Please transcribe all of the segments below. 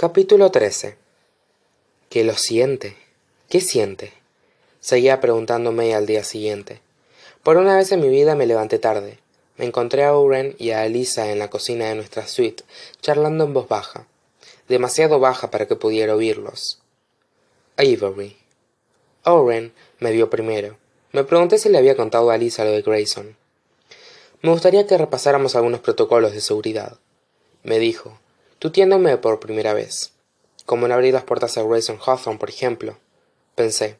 capítulo trece. Qué lo siente qué siente seguía preguntándome al día siguiente. Por una vez en mi vida me levanté tarde. Me encontré a owen y a Elisa en la cocina de nuestra suite charlando en voz baja. Demasiado baja para que pudiera oírlos. Avery. Owen me vio primero. Me pregunté si le había contado a Elisa lo de grayson. Me gustaría que repasáramos algunos protocolos de seguridad me dijo tuteándome por primera vez como en abrir las puertas a grayson hawthorne por ejemplo pensé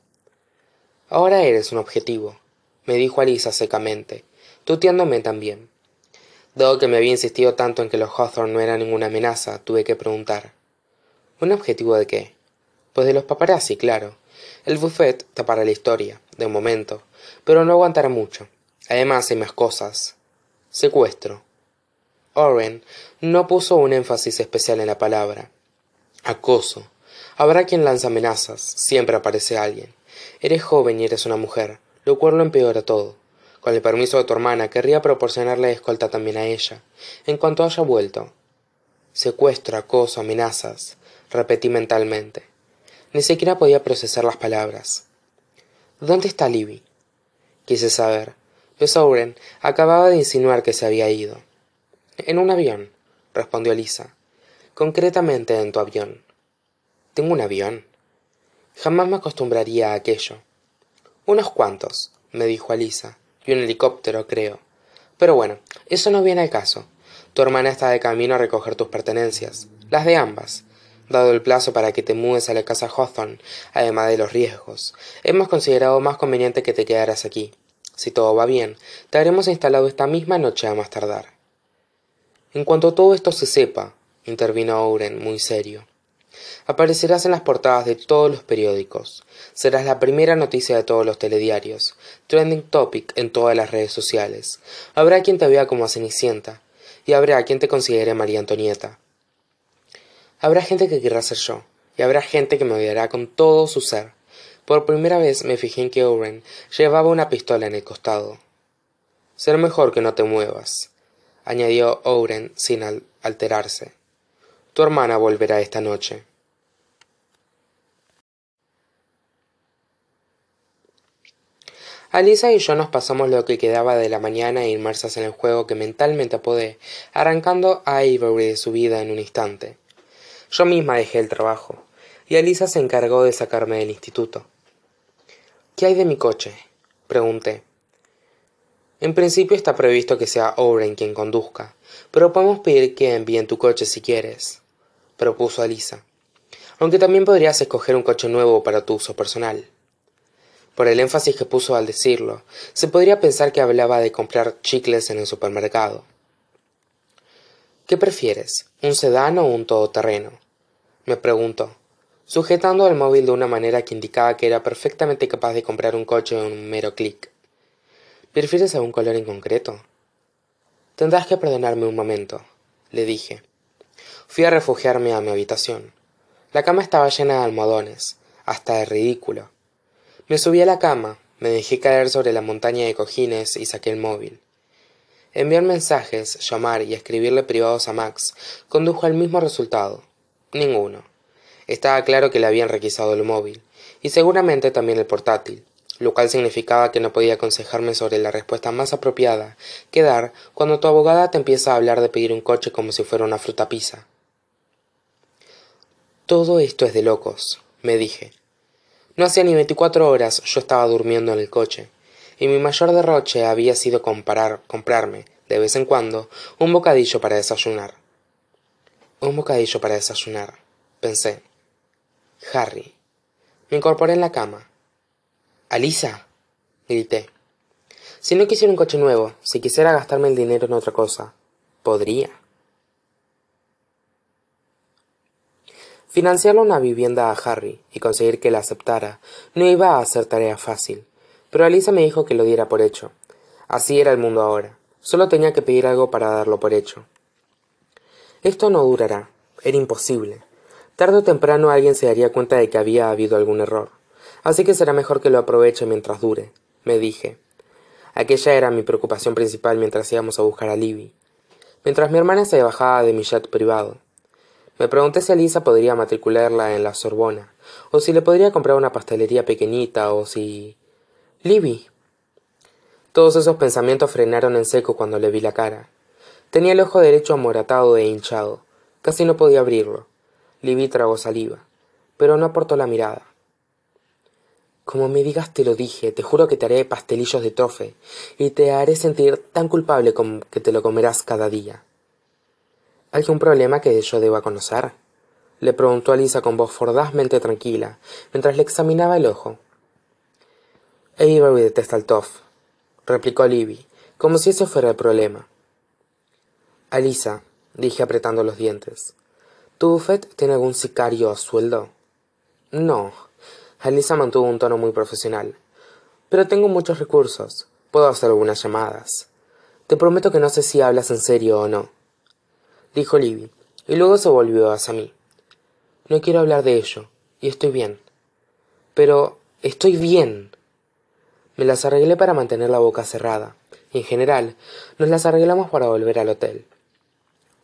ahora eres un objetivo me dijo Alisa secamente tuteándome también. Dado que me había insistido tanto en que los hawthorne no eran ninguna amenaza tuve que preguntar un objetivo de qué pues de los paparazzi claro. El buffet tapará la historia de momento pero no aguantará mucho. Además hay más cosas. Secuestro owen no puso un énfasis especial en la palabra. Acoso. Habrá quien lanza amenazas siempre aparece alguien. Eres joven y eres una mujer lo cual lo empeora todo. Con el permiso de tu hermana querría proporcionarle escolta también a ella. En cuanto haya vuelto secuestro acoso amenazas repetí mentalmente. Ni siquiera podía procesar las palabras. Dónde está libby quise saber. Pues owen acababa de insinuar que se había ido en un avión respondió Lisa concretamente en tu avión. Tengo un avión. Jamás me acostumbraría a aquello. Unos cuantos me dijo Alisa y un helicóptero creo. Pero bueno eso no viene al caso. Tu hermana está de camino a recoger tus pertenencias las de ambas dado el plazo para que te mudes a la casa hawthorne además de los riesgos. Hemos considerado más conveniente que te quedaras aquí. Si todo va bien te habremos instalado esta misma noche a más tardar en cuanto todo esto se sepa intervino owen muy serio aparecerás en las portadas de todos los periódicos. Serás la primera noticia de todos los telediarios trending topic en todas las redes sociales. Habrá quien te vea como a cenicienta y habrá quien te considere maría antonieta. Habrá gente que querrá ser yo y habrá gente que me odiará con todo su ser. Por primera vez me fijé en que owen llevaba una pistola en el costado. Será mejor que no te muevas añadió owen sin alterarse. Tu hermana volverá esta noche. Alisa y yo nos pasamos lo que quedaba de la mañana inmersas en el juego que mentalmente apodé arrancando a avery de su vida en un instante. Yo misma dejé el trabajo y alisa se encargó de sacarme del instituto. Qué hay de mi coche pregunté en principio está previsto que sea owen quien conduzca pero podemos pedir que envíen tu coche si quieres propuso alisa. Aunque también podrías escoger un coche nuevo para tu uso personal. Por el énfasis que puso al decirlo se podría pensar que hablaba de comprar chicles en el supermercado. Qué prefieres un sedán o un todoterreno me preguntó sujetando el móvil de una manera que indicaba que era perfectamente capaz de comprar un coche en un mero clic prefieres algún color en concreto tendrás que perdonarme un momento le dije. Fui a refugiarme a mi habitación. La cama estaba llena de almohadones hasta de ridículo. Me subí a la cama me dejé caer sobre la montaña de cojines y saqué el móvil. Enviar mensajes llamar y escribirle privados a max condujo al mismo resultado. Ninguno. Estaba claro que le habían requisado el móvil y seguramente también el portátil lo cual significaba que no podía aconsejarme sobre la respuesta más apropiada que dar cuando tu abogada te empieza a hablar de pedir un coche como si fuera una fruta pisa todo esto es de locos me dije. No hacía ni veinticuatro horas yo estaba durmiendo en el coche y mi mayor derroche había sido comprarme de vez en cuando un bocadillo para desayunar. Un bocadillo para desayunar pensé. Harry. Me incorporé en la cama alisa grité. Si no quisiera un coche nuevo si quisiera gastarme el dinero en otra cosa podría financiarle una vivienda a harry y conseguir que la aceptara no iba a ser tarea fácil pero alisa me dijo que lo diera por hecho. Así era el mundo ahora. Sólo tenía que pedir algo para darlo por hecho. Esto no durará. Era imposible. Tarde o temprano alguien se daría cuenta de que había habido algún error así que será mejor que lo aproveche mientras dure me dije aquella era mi preocupación principal mientras íbamos a buscar a libby mientras mi hermana se bajaba de mi jet privado Me pregunté si Alisa podría matricularla en la Sorbona, o si le podría comprar una pastelería pequeñita, o si... Libby. Todos esos pensamientos frenaron en seco cuando le vi la cara. Tenía el ojo derecho amoratado e hinchado. Casi no podía abrirlo. Libby tragó saliva, pero no aportó la mirada. Como me digas te lo dije, te juro que te haré pastelillos de tofe, y te haré sentir tan culpable como que te lo comerás cada día. ¿Algún problema que yo deba conocer? le preguntó Alisa con voz fordazmente tranquila, mientras le examinaba el ojo. Avery detesta el tof, replicó Libby, como si ese fuera el problema. Alisa, dije apretando los dientes, ¿tu buffet tiene algún sicario a sueldo? No. Alisa mantuvo un tono muy profesional. Pero tengo muchos recursos. Puedo hacer algunas llamadas. Te prometo que no sé si hablas en serio o no. Dijo Libby, y luego se volvió hacia mí. No quiero hablar de ello, y estoy bien. Pero estoy bien. Me las arreglé para mantener la boca cerrada, en general nos las arreglamos para volver al hotel.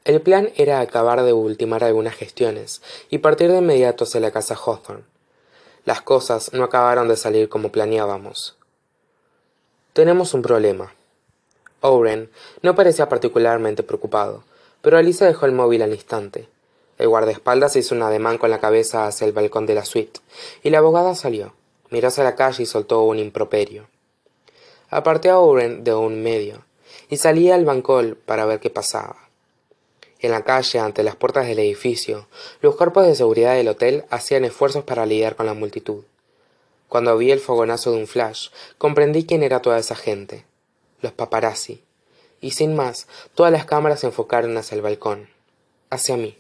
El plan era acabar de ultimar algunas gestiones y partir de inmediato hacia la casa Hawthorne. Las cosas no acabaron de salir como planeábamos. Tenemos un problema. Owen no parecía particularmente preocupado, pero Alicia dejó el móvil al instante. El guardaespaldas hizo un ademán con la cabeza hacia el balcón de la suite, y la abogada salió, miró hacia la calle y soltó un improperio. Aparté a Owen de un medio, y salí al bancol para ver qué pasaba. En la calle, ante las puertas del edificio, los cuerpos de seguridad del hotel hacían esfuerzos para lidiar con la multitud. Cuando vi el fogonazo de un flash, comprendí quién era toda esa gente. Los paparazzi. Y sin más, todas las cámaras se enfocaron hacia el balcón, hacia mí.